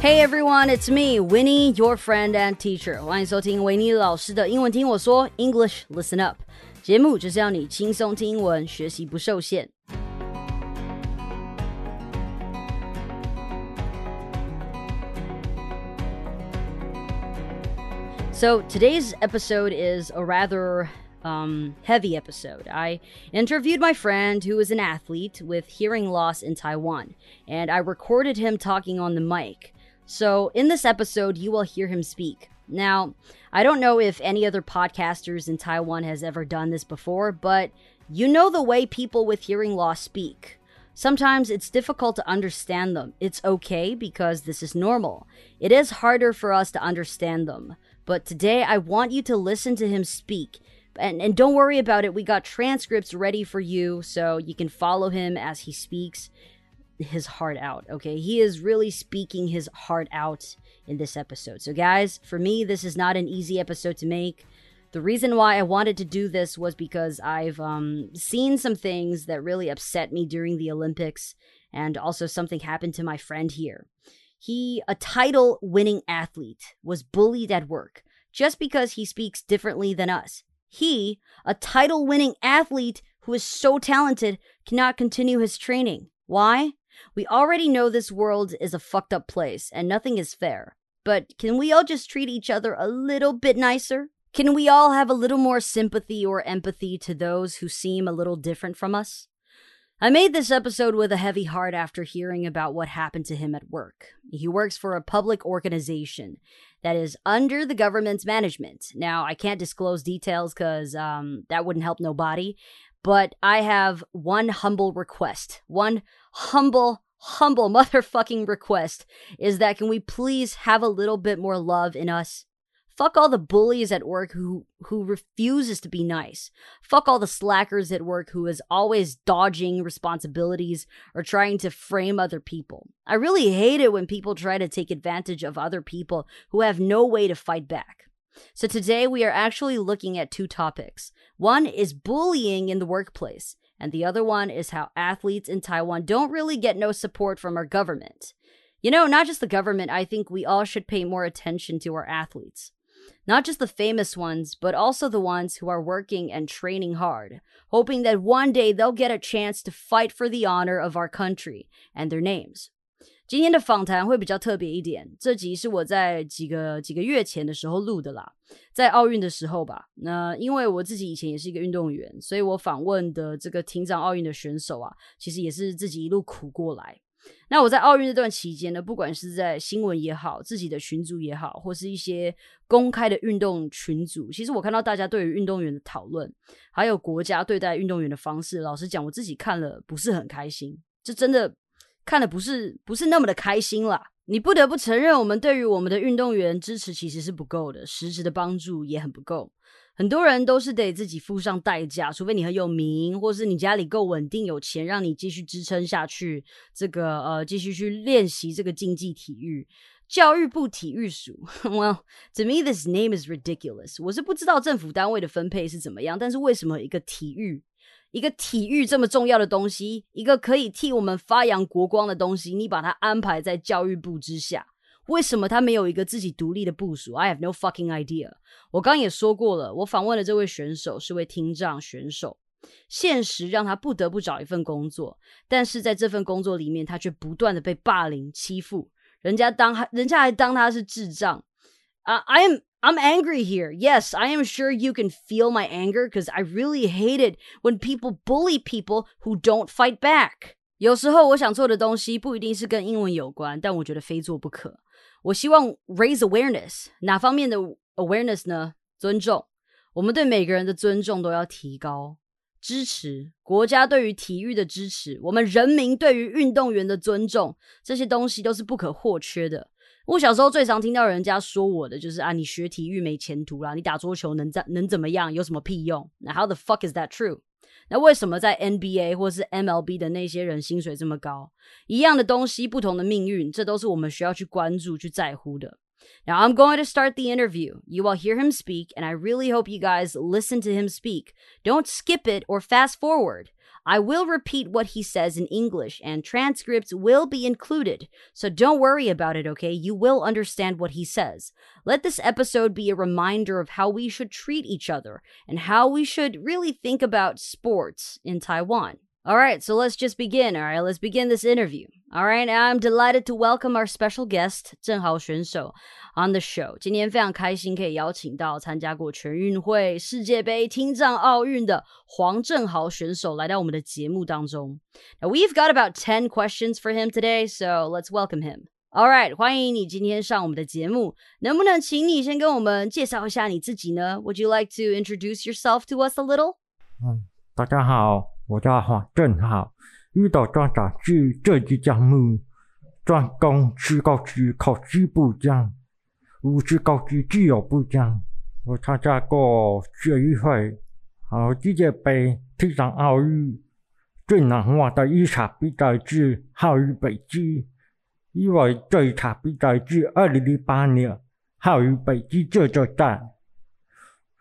Hey everyone, it's me, Winnie, your friend and teacher. 欢迎收听维尼老师的英文听我说 English Listen Up。节目就是要你轻松听英文，学习不受限。So today's episode is a rather um, heavy episode. I interviewed my friend who is an athlete with hearing loss in Taiwan, and I recorded him talking on the mic. So in this episode, you will hear him speak. Now, I don't know if any other podcasters in Taiwan has ever done this before, but you know the way people with hearing loss speak. Sometimes it's difficult to understand them. It's okay because this is normal. It is harder for us to understand them. But today I want you to listen to him speak. And, and don't worry about it. We got transcripts ready for you so you can follow him as he speaks his heart out. Okay. He is really speaking his heart out in this episode. So, guys, for me, this is not an easy episode to make. The reason why I wanted to do this was because I've um, seen some things that really upset me during the Olympics, and also something happened to my friend here. He, a title winning athlete, was bullied at work just because he speaks differently than us. He, a title winning athlete who is so talented, cannot continue his training. Why? We already know this world is a fucked up place and nothing is fair. But can we all just treat each other a little bit nicer? Can we all have a little more sympathy or empathy to those who seem a little different from us? I made this episode with a heavy heart after hearing about what happened to him at work. He works for a public organization that is under the government's management. Now, I can't disclose details because um, that wouldn't help nobody, but I have one humble request. One humble, humble motherfucking request is that can we please have a little bit more love in us? Fuck all the bullies at work who who refuses to be nice. Fuck all the slackers at work who is always dodging responsibilities or trying to frame other people. I really hate it when people try to take advantage of other people who have no way to fight back. So today we are actually looking at two topics. One is bullying in the workplace, and the other one is how athletes in Taiwan don't really get no support from our government. You know, not just the government, I think we all should pay more attention to our athletes. Not just the famous ones, but also the ones who are working and training hard, hoping that one day they'll get a chance to fight for the honor of our country and their names. 今天的访谈会比较特别一点，这集是我在几个几个月前的时候录的啦，在奥运的时候吧。那因为我自己以前也是一个运动员，所以我访问的这个庭长奥运的选手啊，其实也是自己一路苦过来。那我在奥运这段期间呢，不管是在新闻也好，自己的群组也好，或是一些公开的运动群组，其实我看到大家对于运动员的讨论，还有国家对待运动员的方式，老实讲，我自己看了不是很开心，这真的。看的不是不是那么的开心啦。你不得不承认，我们对于我们的运动员支持其实是不够的，实质的帮助也很不够。很多人都是得自己付上代价，除非你很有名，或是你家里够稳定有钱，让你继续支撑下去。这个呃，继续去练习这个竞技体育。教育部体育署，Well to me this name is ridiculous。我是不知道政府单位的分配是怎么样，但是为什么一个体育？一个体育这么重要的东西，一个可以替我们发扬国光的东西，你把它安排在教育部之下，为什么他没有一个自己独立的部署？I have no fucking idea。我刚也说过了，我访问的这位选手是位听障选手，现实让他不得不找一份工作，但是在这份工作里面，他却不断的被霸凌欺负，人家当，人家还当他是智障啊！I am。I'm angry here. Yes, I am sure you can feel my anger because I really hate it when people bully people who don't fight back. 有时候我想做的东西不一定是跟英文有关，但我觉得非做不可。我希望 raise awareness，哪方面的 awareness 呢？尊重，我们对每个人的尊重都要提高。支持国家对于体育的支持，我们人民对于运动员的尊重，这些东西都是不可或缺的。 我小时候最常听到人家说我的就是啊，你学体育没前途啦，你打桌球能怎能怎么样？有什么屁用？那 How the fuck is that true？那为什么在 NBA 或是 MLB 的那些人薪水这么高？一样的东西，不同的命运，这都是我们需要去关注、去在乎的。Now I'm going to start the interview. You will hear him speak, and I really hope you guys listen to him speak. Don't skip it or fast forward. I will repeat what he says in English, and transcripts will be included. So don't worry about it, okay? You will understand what he says. Let this episode be a reminder of how we should treat each other and how we should really think about sports in Taiwan. All right, so let's just begin. All right, let's begin this interview. All right, I'm delighted to welcome our special guest Zheng 正豪选手 on the show. show。今天非常开心可以邀请到参加过全运会、世界杯、听障奥运的黄正豪选手来到我们的节目当中。Now we've got about ten questions for him today, so let's welcome him. All right，欢迎你今天上我们的节目。能不能请你先跟我们介绍一下你自己呢？Would you like to introduce yourself to us a little? Um, 嗯，大家好。我叫黄振浩，遇到壮长去这一项目，专攻职高级考级不将，五级高级自有不将。我参加过学运会，还世界杯、体坛奥运。最难忘的一场比赛是浩宇北极，因为这一场比赛是二零零八年浩宇北极这座站。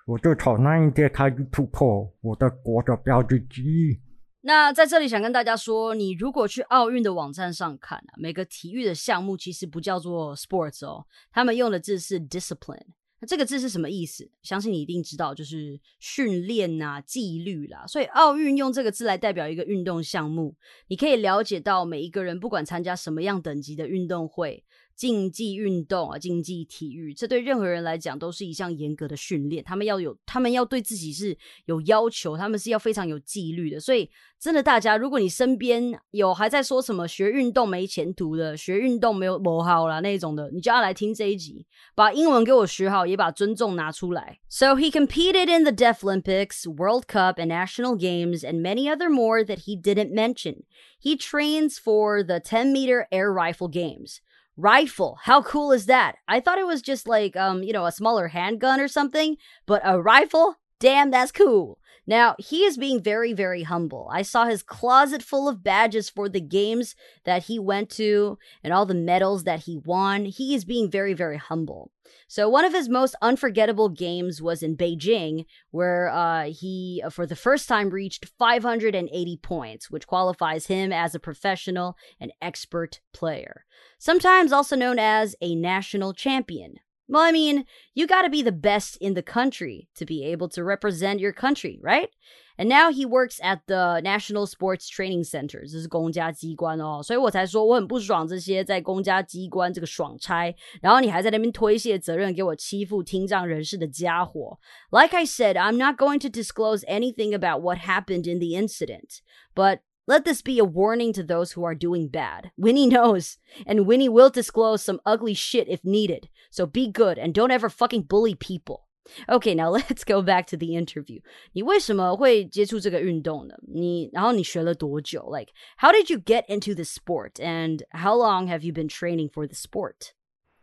我就从那一天开始突破我的国的标志之一。那在这里想跟大家说，你如果去奥运的网站上看，每个体育的项目其实不叫做 sports 哦，他们用的字是 discipline。那这个字是什么意思？相信你一定知道，就是训练呐、纪律啦。所以奥运用这个字来代表一个运动项目，你可以了解到每一个人不管参加什么样等级的运动会。竞技运动啊，竞技体育，这对任何人来讲都是一项严格的训练。他们要有，他们要对自己是有要求，他们是要非常有纪律的。所以，真的，大家，如果你身边有还在说什么学运动没前途的，学运动没有不好啦那种的，你就要来听这一集，把英文给我学好，也把尊重拿出来。So he competed in the Deaf Olympics, World Cup, and National Games, and many other more that he didn't mention. He trains for the 10 meter air rifle games. Rifle. How cool is that? I thought it was just like, um, you know, a smaller handgun or something, but a rifle? Damn, that's cool. Now, he is being very, very humble. I saw his closet full of badges for the games that he went to and all the medals that he won. He is being very, very humble. So, one of his most unforgettable games was in Beijing, where uh, he, uh, for the first time, reached 580 points, which qualifies him as a professional and expert player, sometimes also known as a national champion. Well, I mean, you gotta be the best in the country to be able to represent your country, right? And now he works at the National Sports Training Center，这是公家机关哦，所以我才说我很不爽这些在公家机关这个爽差，然后你还在那边推卸责任给我欺负听障人士的家伙。Like I said, I'm not going to disclose anything about what happened in the incident, but let this be a warning to those who are doing bad. Winnie knows, and Winnie will disclose some ugly shit if needed. So be good and don't ever fucking bully people. Okay, now let's go back to the interview. 你为什么会接触这个运动呢？你然后你学了多久？Like, how did you get into the sport, and how long have you been training for the sport?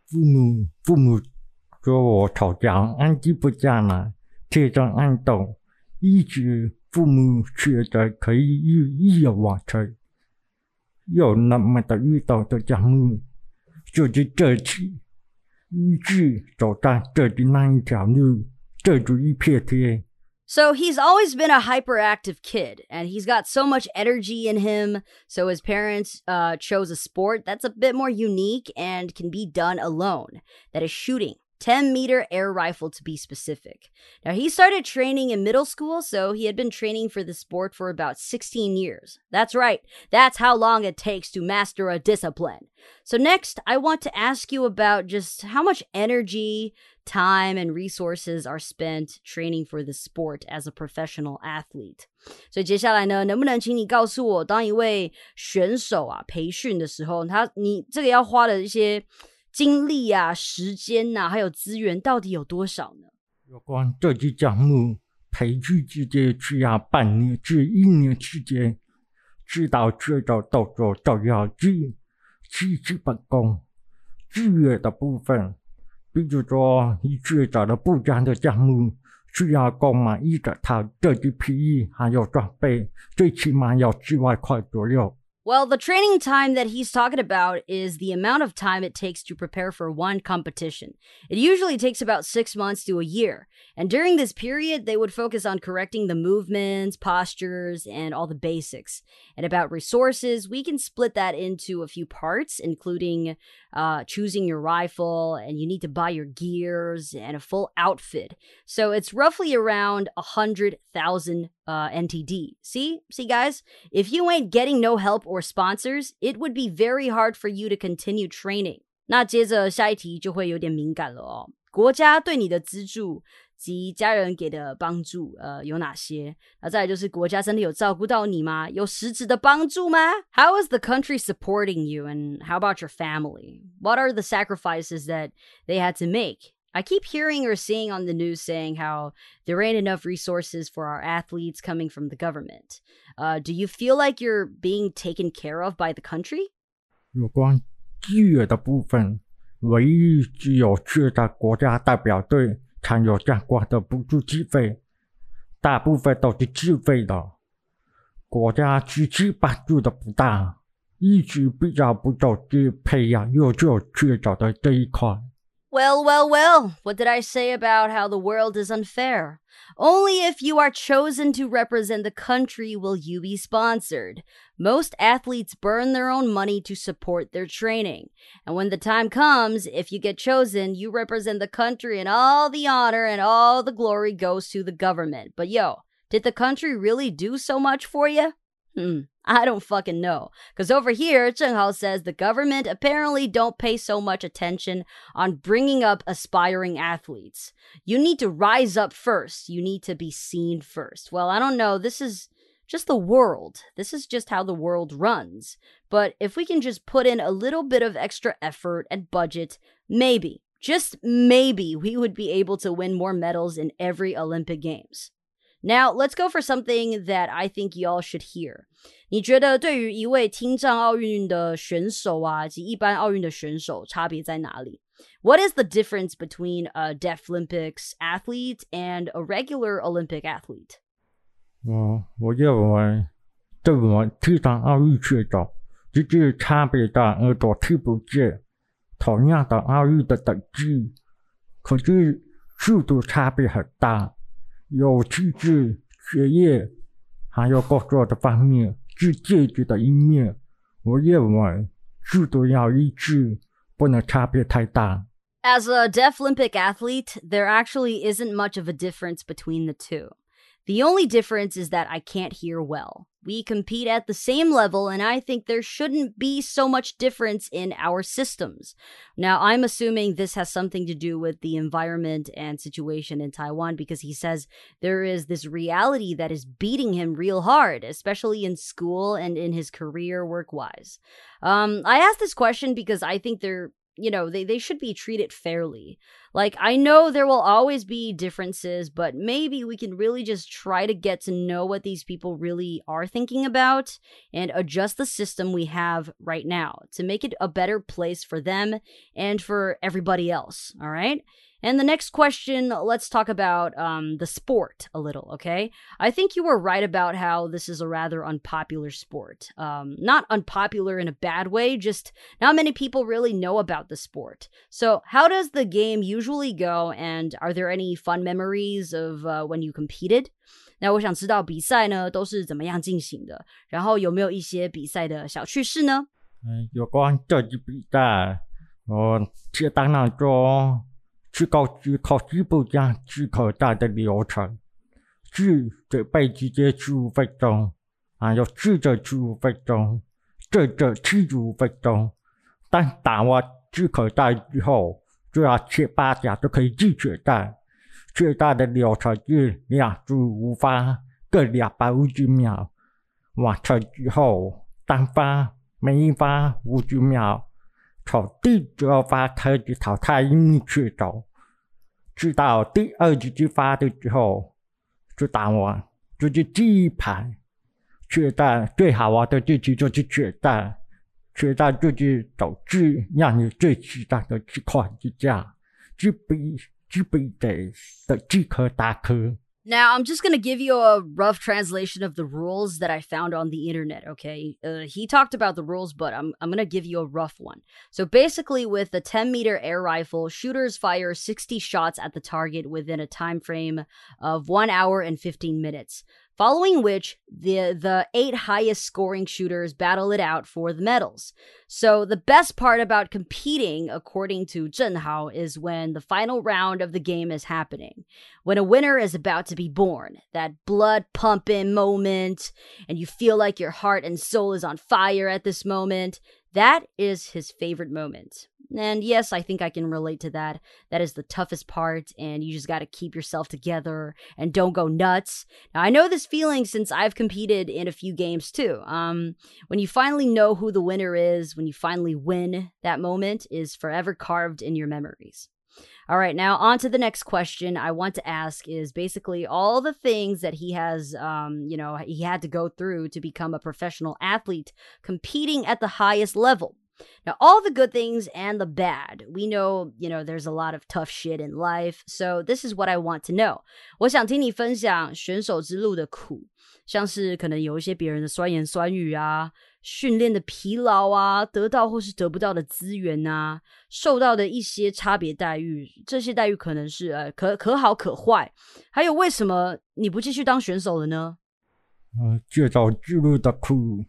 父母父母说我吵架，安吉不讲了，这种运动一直 父母觉得可以一一完成，有那么的遇到的项目，就是这次一直走上这的那一条路，这就一片天。So he's always been a hyperactive kid, and he's got so much energy in him. So his parents uh, chose a sport that's a bit more unique and can be done alone. That is shooting. 10 meter air rifle to be specific. Now, he started training in middle school, so he had been training for the sport for about 16 years. That's right, that's how long it takes to master a discipline. So, next, I want to ask you about just how much energy, time, and resources are spent training for the sport as a professional athlete. 所以接下来呢，能不能请你告诉我，当一位选手啊培训的时候，他你这个要花的一些 精力啊、时间呐、还有资源到底有多少呢？有关这些项目，培训期间需要半年至一年时间，指导这种动作都要基基本功。资源的部分，比如说你最早的不讲的项目，需要购买一整套这些皮衣还有装备，最起码要七万块左右。Well, the training time that he's talking about is the amount of time it takes to prepare for one competition. It usually takes about six months to a year. And during this period, they would focus on correcting the movements, postures, and all the basics. And about resources, we can split that into a few parts, including uh, choosing your rifle, and you need to buy your gears and a full outfit. So it's roughly around a hundred thousand uh, NTD. See, see, guys, if you ain't getting no help or sponsors, it would be very hard for you to continue training. 那接着下一题就会有点敏感了哦。国家对你的资助及家人给的帮助，呃，有哪些？那再来就是国家真的有照顾到你吗？有实质的帮助吗？How is the country supporting you, and how about your family? What are the sacrifices that they had to make? I keep hearing or seeing on the news saying how there ain't enough resources for our athletes coming from the government. Uh, do you feel like you're being taken care of by the country? 有关资源的部分，唯一只有去的国家代表队才有相关的补助经费，大部分都是自费的，国家支持帮助的不大，一直比较不走是培养优秀选手的这一块。 Well, well, well, what did I say about how the world is unfair? Only if you are chosen to represent the country will you be sponsored. Most athletes burn their own money to support their training. And when the time comes, if you get chosen, you represent the country and all the honor and all the glory goes to the government. But yo, did the country really do so much for you? Hmm, I don't fucking know. Because over here, Zheng Hao says the government apparently don't pay so much attention on bringing up aspiring athletes. You need to rise up first. You need to be seen first. Well, I don't know. This is just the world. This is just how the world runs. But if we can just put in a little bit of extra effort and budget, maybe, just maybe, we would be able to win more medals in every Olympic Games. Now, let's go for something that I think y'all should hear. 你觉得对于一位听障奥运的选手啊及一般奥运的选手差别在哪里？What is the difference between a Deaf Olympics athlete and a regular Olympic athlete? 我我认为，这我听障奥运选手之间差别大，耳朵听不见，同样的奥运的等级，可是速度差别很大。 有气质、学业，还有工作的方面，是积极的一面。我认为制度要一致，不能差别太大。As a deaf Olympic athlete, there actually isn't much of a difference between the two. The only difference is that I can't hear well. We compete at the same level, and I think there shouldn't be so much difference in our systems. Now, I'm assuming this has something to do with the environment and situation in Taiwan because he says there is this reality that is beating him real hard, especially in school and in his career work wise. Um, I asked this question because I think there you know they, they should be treated fairly. Like i know there will always be differences but maybe we can really just try to get to know what these people really are thinking about and adjust the system we have right now to make it a better place for them and for everybody else all right and the next question, let's talk about um, the sport a little, okay? I think you were right about how this is a rather unpopular sport. Um, not unpopular in a bad way, just not many people really know about the sport. So, how does the game usually go, and are there any fun memories of uh, when you competed? 那我想知道比赛呢都是怎么样进行的，然后有没有一些比赛的小趣事呢？嗯，有关这次比赛，我接当那中。 去考试考试不讲去考大的流程，去准备直接十五分钟，还有试着十五分钟，正着七十五分钟。但打完自考赛之后，就要七八甲就可以继续带。最大的流程是两组五发各两百五十秒，完成之后单发每一发五十秒。从第十二发开始淘汰一名选手，直到第二十局发的时候就打完，就是第一排决赛最好玩的这局就是决赛，决赛就是导致让你最期待的这款之家，只比只比的的即可打科。Now, I'm just going to give you a rough translation of the rules that I found on the internet, okay? Uh, he talked about the rules, but I'm, I'm going to give you a rough one. So basically, with the 10 meter air rifle, shooters fire 60 shots at the target within a time frame of 1 hour and 15 minutes following which the the eight highest scoring shooters battle it out for the medals. So the best part about competing, according to Zheng Hao, is when the final round of the game is happening, when a winner is about to be born. That blood pumping moment, and you feel like your heart and soul is on fire at this moment. That is his favorite moment. And yes, I think I can relate to that. That is the toughest part, and you just got to keep yourself together and don't go nuts. Now, I know this feeling since I've competed in a few games too. Um, when you finally know who the winner is, when you finally win, that moment is forever carved in your memories. All right, now on to the next question I want to ask is basically all the things that he has, um, you know, he had to go through to become a professional athlete competing at the highest level. Now, all the good things and the bad, we know, you know, there's a lot of tough shit in life. So this is what I want to know. 我想听你分享选手之路的苦，像是可能有一些别人的酸言酸语啊，训练的疲劳啊，得到或是得不到的资源啊，受到的一些差别待遇，这些待遇可能是呃可可好可坏。还有为什么你不继续当选手了呢？呃，介绍之路的苦。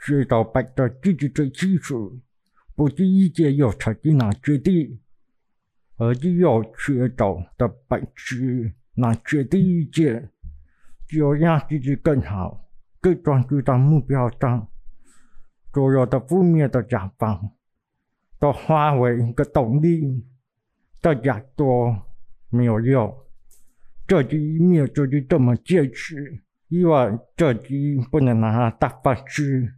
知道摆的自己最清楚，不是一件要成绩难决定，而是要知道的本质难决定一件，只有让自己更好，更专注在目标上，所有的负面的想法都化为一个动力，大家都没有用，这一面就是这么坚持，因为这局不能拿它当饭吃。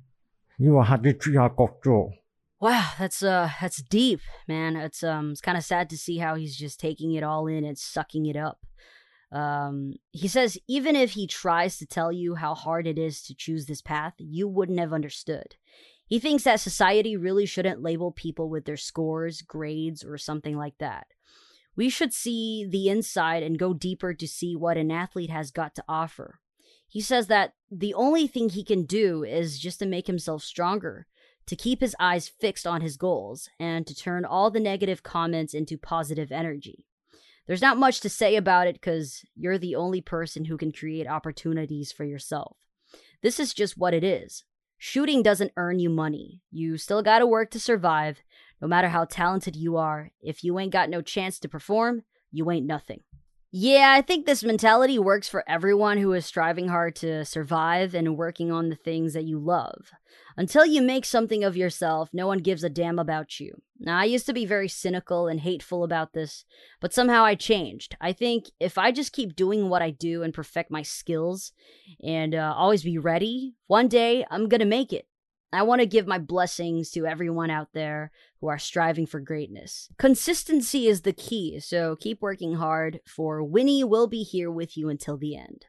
Wow, that's uh that's deep, man. It's um it's kind of sad to see how he's just taking it all in and sucking it up. Um, he says even if he tries to tell you how hard it is to choose this path, you wouldn't have understood. He thinks that society really shouldn't label people with their scores, grades, or something like that. We should see the inside and go deeper to see what an athlete has got to offer. He says that the only thing he can do is just to make himself stronger, to keep his eyes fixed on his goals, and to turn all the negative comments into positive energy. There's not much to say about it because you're the only person who can create opportunities for yourself. This is just what it is. Shooting doesn't earn you money. You still gotta work to survive. No matter how talented you are, if you ain't got no chance to perform, you ain't nothing. Yeah, I think this mentality works for everyone who is striving hard to survive and working on the things that you love. Until you make something of yourself, no one gives a damn about you. Now, I used to be very cynical and hateful about this, but somehow I changed. I think if I just keep doing what I do and perfect my skills and uh, always be ready, one day I'm gonna make it. I want to give my blessings to everyone out there who are striving for greatness. Consistency is the key, so keep working hard, for Winnie will be here with you until the end.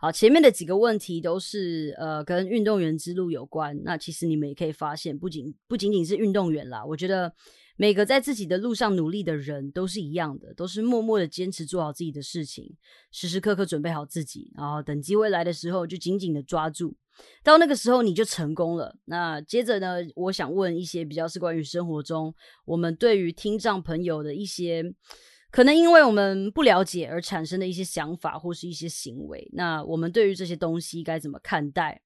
好，前面的几个问题都是呃跟运动员之路有关。那其实你们也可以发现，不仅不仅仅是运动员啦，我觉得 每个在自己的路上努力的人都是一样的，都是默默的坚持做好自己的事情，时时刻刻准备好自己，然后等机会来的时候就紧紧的抓住。到那个时候你就成功了。那接着呢，我想问一些比较是关于生活中我们对于听障朋友的一些可能因为我们不了解而产生的一些想法或是一些行为。那我们对于这些东西该怎么看待，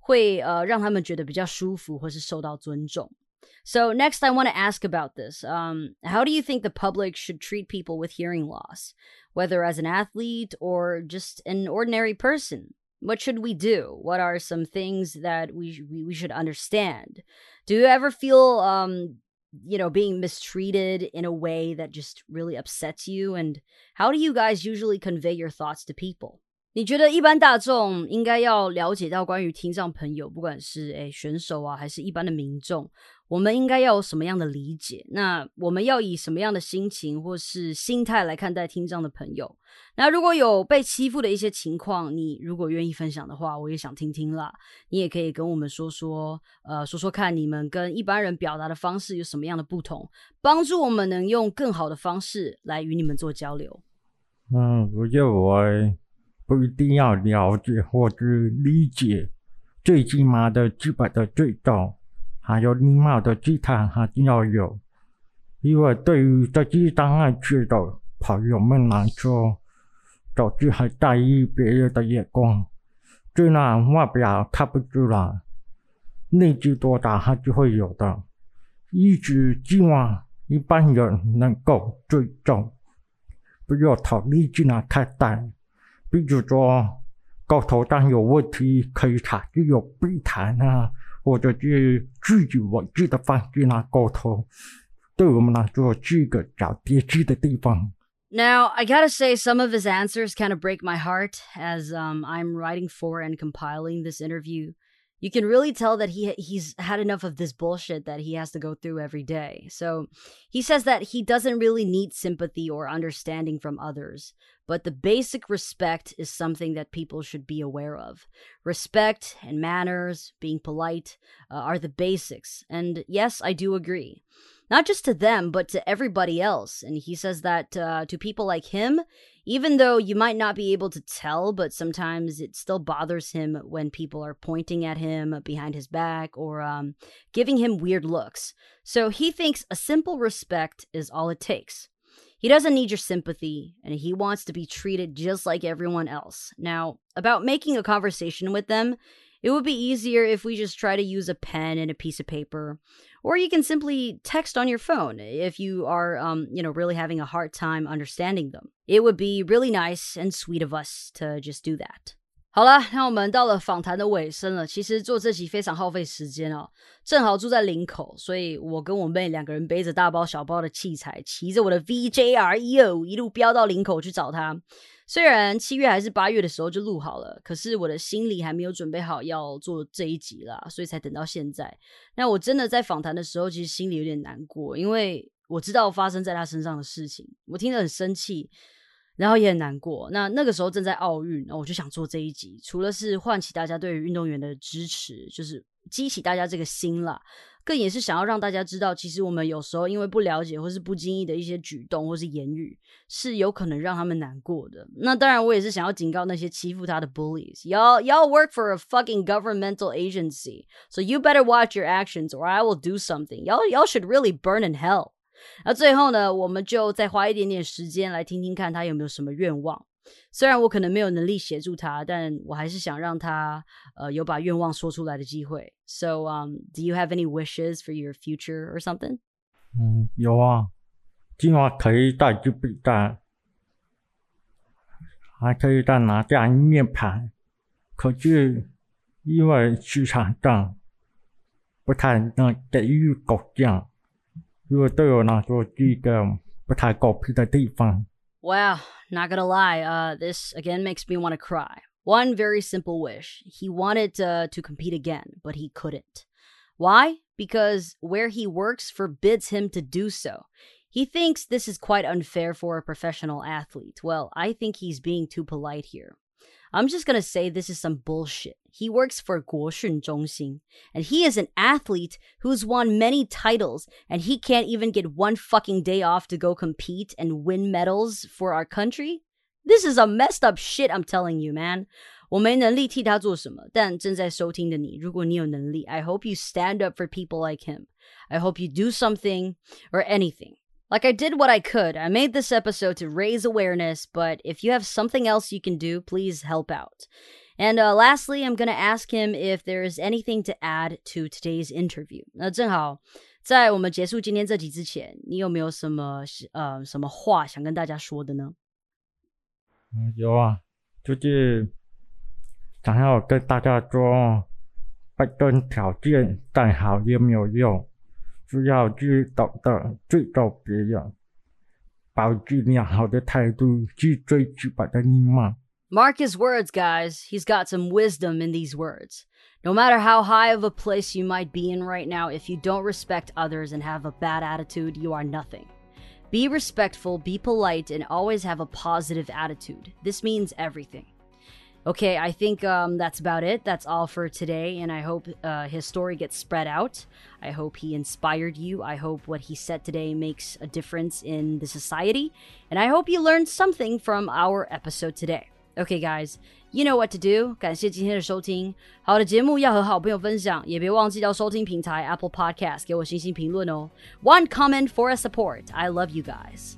会呃让他们觉得比较舒服或是受到尊重？So next, I want to ask about this. Um, how do you think the public should treat people with hearing loss, whether as an athlete or just an ordinary person? What should we do? What are some things that we we, we should understand? Do you ever feel um you know being mistreated in a way that just really upsets you and how do you guys usually convey your thoughts to people? 你觉得一般大众应该要了解到关于听障朋友，不管是诶选手啊，还是一般的民众，我们应该要有什么样的理解？那我们要以什么样的心情或是心态来看待听障的朋友？那如果有被欺负的一些情况，你如果愿意分享的话，我也想听听啦。你也可以跟我们说说，呃，说说看你们跟一般人表达的方式有什么样的不同，帮助我们能用更好的方式来与你们做交流。嗯，我觉得我不一定要了解或者理解，最起码的基本的最重，还有礼貌的姿态还是要有。因为对于这些当爱去的朋友们来说，总是很在意别人的眼光，虽然外表看不出来，内疚多大还是会有的。一直希望一般人能够尊重，不要从利益来看待。比如说，沟通上有问题，可以采取有避谈啊，或者是自己文字的方式来沟通。对我们来说，是一个找跌机的地方。Now, I gotta say, some of his answers kind of break my heart as um, I'm writing for and compiling this interview. you can really tell that he he's had enough of this bullshit that he has to go through every day. So he says that he doesn't really need sympathy or understanding from others, but the basic respect is something that people should be aware of. Respect and manners, being polite, uh, are the basics. And yes, I do agree not just to them, but to everybody else. And he says that uh, to people like him, even though you might not be able to tell, but sometimes it still bothers him when people are pointing at him behind his back or um, giving him weird looks. So he thinks a simple respect is all it takes. He doesn't need your sympathy, and he wants to be treated just like everyone else. Now, about making a conversation with them, it would be easier if we just try to use a pen and a piece of paper. Or you can simply text on your phone if you are, um, you know, really having a hard time understanding them. It would be really nice and sweet of us to just do that. 好了，那我们到了访谈的尾声了。其实做这集非常耗费时间哦，正好住在林口，所以我跟我妹两个人背着大包小包的器材，骑着我的 VJR E 一路飙到林口去找他。虽然七月还是八月的时候就录好了，可是我的心里还没有准备好要做这一集啦，所以才等到现在。那我真的在访谈的时候，其实心里有点难过，因为我知道发生在他身上的事情，我听得很生气，然后也很难过。那那个时候正在奥运，那我就想做这一集，除了是唤起大家对于运动员的支持，就是激起大家这个心啦。更也是想要让大家知道，其实我们有时候因为不了解或是不经意的一些举动或是言语，是有可能让他们难过的。那当然，我也是想要警告那些欺负他的 bullies。Y'all, y'all work for a fucking governmental agency, so you better watch your actions, or I will do something. Y'all, y'all should really burn in hell. 那最后呢，我们就再花一点点时间来听听看他有没有什么愿望。虽然我可能没有能力协助他，但我还是想让他呃有把愿望说出来的机会。So, um, do you have any wishes for your future or something? 嗯，有啊，今晚可以带去比赛，还可以再拿下一面牌。可是因为市场上不太能给予狗奖，But I got Peter T fun. Wow, not gonna lie, uh, this again makes me want to cry. One very simple wish. He wanted uh, to compete again, but he couldn't. Why? Because where he works forbids him to do so. He thinks this is quite unfair for a professional athlete. Well, I think he's being too polite here. I'm just gonna say this is some bullshit. He works for Guoxun Zhongxin, and he is an athlete who's won many titles, and he can't even get one fucking day off to go compete and win medals for our country? This is a messed up shit, I'm telling you, man. 我没能力替他做什么，但正在收听的你，如果你有能力，I hope you stand up for people like him. I hope you do something or anything. Like, I did what I could. I made this episode to raise awareness, but if you have something else you can do, please help out. And uh, lastly, I'm going to ask him if there is anything to add to today's interview. 那正好，在我们结束今天这集之前，你有没有什么呃什么话想跟大家说的呢？嗯，有啊，就是想要跟大家说，拜登条件再好也没有用。 需要去懂得尊重别人，保持良好的态度，是最基本的礼貌。Mark his words, guys. He's got some wisdom in these words. No matter how high of a place you might be in right now, if you don't respect others and have a bad attitude, you are nothing. Be respectful, be polite, and always have a positive attitude. This means everything. Okay, I think um, that's about it. That's all for today, and I hope uh, his story gets spread out. I hope he inspired you. I hope what he said today makes a difference in the society, and I hope you learned something from our episode today. Okay, guys, you know what to do. 感谢今天的收听。好的节目要和好朋友分享，也别忘记到收听平台 Apple Podcast 给我星星评论哦。One comment for a support. I love you guys.